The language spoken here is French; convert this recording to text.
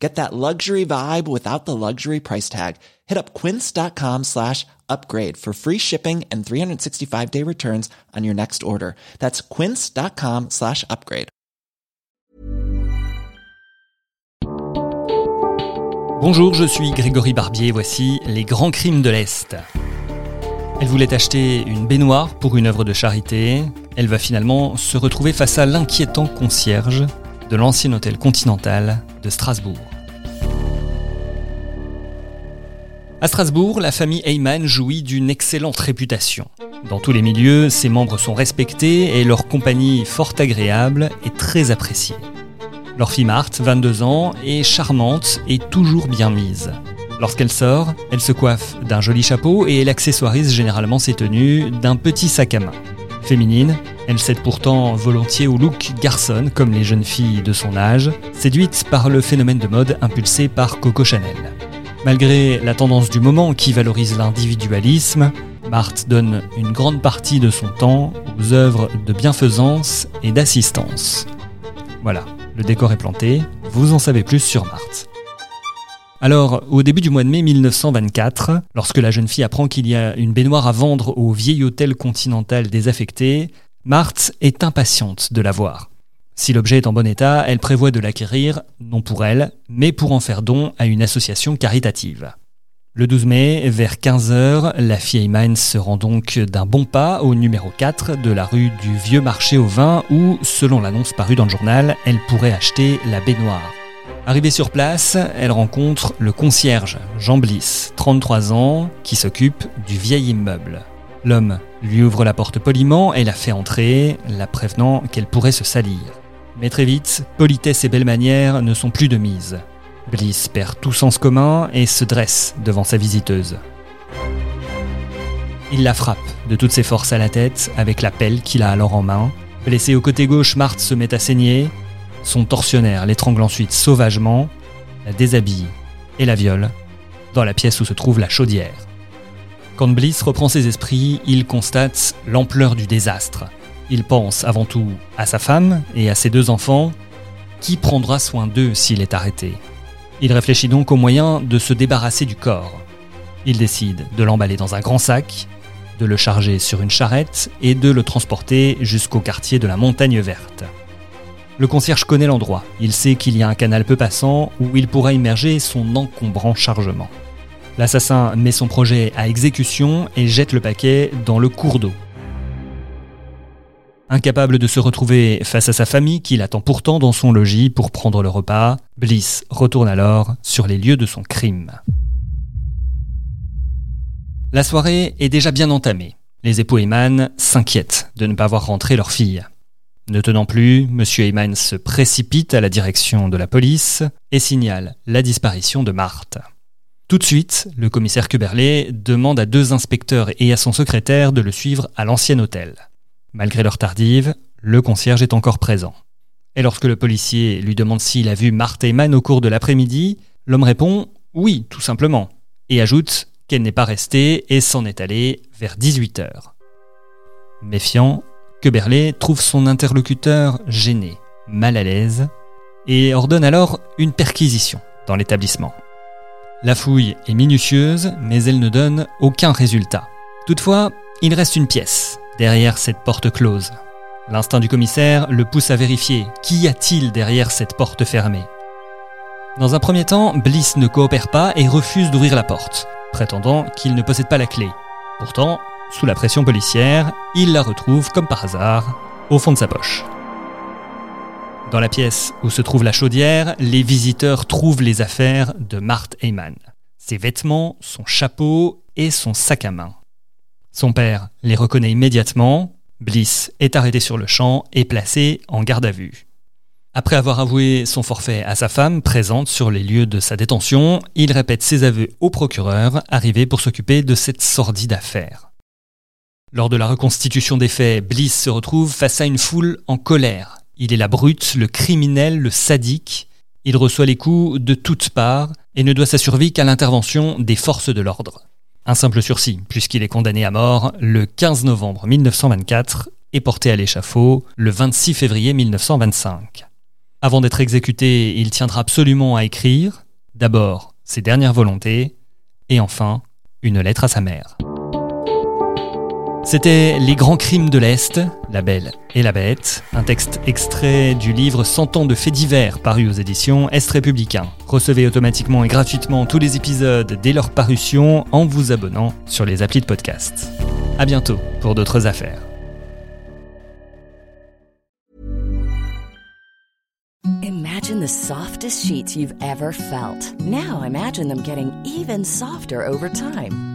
Get that luxury vibe without the luxury price tag. Hit up quince.com slash upgrade for free shipping and 365 day returns on your next order. That's quince.com slash upgrade. Bonjour, je suis Grégory Barbier, voici les grands crimes de l'Est. Elle voulait acheter une baignoire pour une œuvre de charité. Elle va finalement se retrouver face à l'inquiétant concierge de l'ancien hôtel continental de Strasbourg. À Strasbourg, la famille Heyman jouit d'une excellente réputation. Dans tous les milieux, ses membres sont respectés et leur compagnie fort agréable est très appréciée. Leur fille Marthe, 22 ans, est charmante et toujours bien mise. Lorsqu'elle sort, elle se coiffe d'un joli chapeau et elle accessoirise généralement ses tenues d'un petit sac à main. Féminine, elle cède pourtant volontiers au look garçon comme les jeunes filles de son âge, séduite par le phénomène de mode impulsé par Coco Chanel. Malgré la tendance du moment qui valorise l'individualisme, Marthe donne une grande partie de son temps aux œuvres de bienfaisance et d'assistance. Voilà, le décor est planté, vous en savez plus sur Marthe. Alors, au début du mois de mai 1924, lorsque la jeune fille apprend qu'il y a une baignoire à vendre au vieil hôtel continental désaffecté, Marthe est impatiente de la voir. Si l'objet est en bon état, elle prévoit de l'acquérir, non pour elle, mais pour en faire don à une association caritative. Le 12 mai, vers 15h, la fille Ayman se rend donc d'un bon pas au numéro 4 de la rue du Vieux Marché au Vin où, selon l'annonce parue dans le journal, elle pourrait acheter la baignoire. Arrivée sur place, elle rencontre le concierge, Jean Bliss, 33 ans, qui s'occupe du vieil immeuble. L'homme lui ouvre la porte poliment et la fait entrer, la prévenant qu'elle pourrait se salir. Mais très vite, politesse et belles manières ne sont plus de mise. Bliss perd tout sens commun et se dresse devant sa visiteuse. Il la frappe de toutes ses forces à la tête avec la pelle qu'il a alors en main. Blessée au côté gauche, Marthe se met à saigner. Son tortionnaire l'étrangle ensuite sauvagement, la déshabille et la viole dans la pièce où se trouve la chaudière. Quand Bliss reprend ses esprits, il constate l'ampleur du désastre il pense avant tout à sa femme et à ses deux enfants. Qui prendra soin d'eux s'il est arrêté? Il réfléchit donc au moyen de se débarrasser du corps. Il décide de l'emballer dans un grand sac, de le charger sur une charrette et de le transporter jusqu'au quartier de la Montagne Verte. Le concierge connaît l'endroit, il sait qu'il y a un canal peu passant où il pourra immerger son encombrant chargement. L'assassin met son projet à exécution et jette le paquet dans le cours d'eau. Incapable de se retrouver face à sa famille qui l'attend pourtant dans son logis pour prendre le repas, Bliss retourne alors sur les lieux de son crime. La soirée est déjà bien entamée. Les époux Heyman s'inquiètent de ne pas voir rentrer leur fille. Ne tenant plus, M. Heyman se précipite à la direction de la police et signale la disparition de Marthe. Tout de suite, le commissaire Cuberlé demande à deux inspecteurs et à son secrétaire de le suivre à l'ancien hôtel. Malgré leur tardive, le concierge est encore présent. Et lorsque le policier lui demande s'il a vu Marthe au cours de l'après-midi, l'homme répond oui, tout simplement, et ajoute qu'elle n'est pas restée et s'en est allée vers 18h. Méfiant, Queberlé trouve son interlocuteur gêné, mal à l'aise, et ordonne alors une perquisition dans l'établissement. La fouille est minutieuse, mais elle ne donne aucun résultat. Toutefois, il reste une pièce, derrière cette porte close. L'instinct du commissaire le pousse à vérifier qu'y a-t-il derrière cette porte fermée. Dans un premier temps, Bliss ne coopère pas et refuse d'ouvrir la porte, prétendant qu'il ne possède pas la clé. Pourtant, sous la pression policière, il la retrouve comme par hasard au fond de sa poche. Dans la pièce où se trouve la chaudière, les visiteurs trouvent les affaires de Marthe Heyman. Ses vêtements, son chapeau et son sac à main. Son père les reconnaît immédiatement, Bliss est arrêté sur le champ et placé en garde à vue. Après avoir avoué son forfait à sa femme, présente sur les lieux de sa détention, il répète ses aveux au procureur, arrivé pour s'occuper de cette sordide affaire. Lors de la reconstitution des faits, Bliss se retrouve face à une foule en colère. Il est la brute, le criminel, le sadique. Il reçoit les coups de toutes parts et ne doit sa survie qu'à l'intervention des forces de l'ordre. Un simple sursis, puisqu'il est condamné à mort le 15 novembre 1924 et porté à l'échafaud le 26 février 1925. Avant d'être exécuté, il tiendra absolument à écrire, d'abord ses dernières volontés, et enfin une lettre à sa mère. C'était Les grands crimes de l'Est, La Belle et la Bête, un texte extrait du livre 100 ans de faits divers paru aux éditions Est républicain. Recevez automatiquement et gratuitement tous les épisodes dès leur parution en vous abonnant sur les applis de podcast. À bientôt pour d'autres affaires. Imagine the softest sheets you've ever felt. Now imagine them getting even softer over time.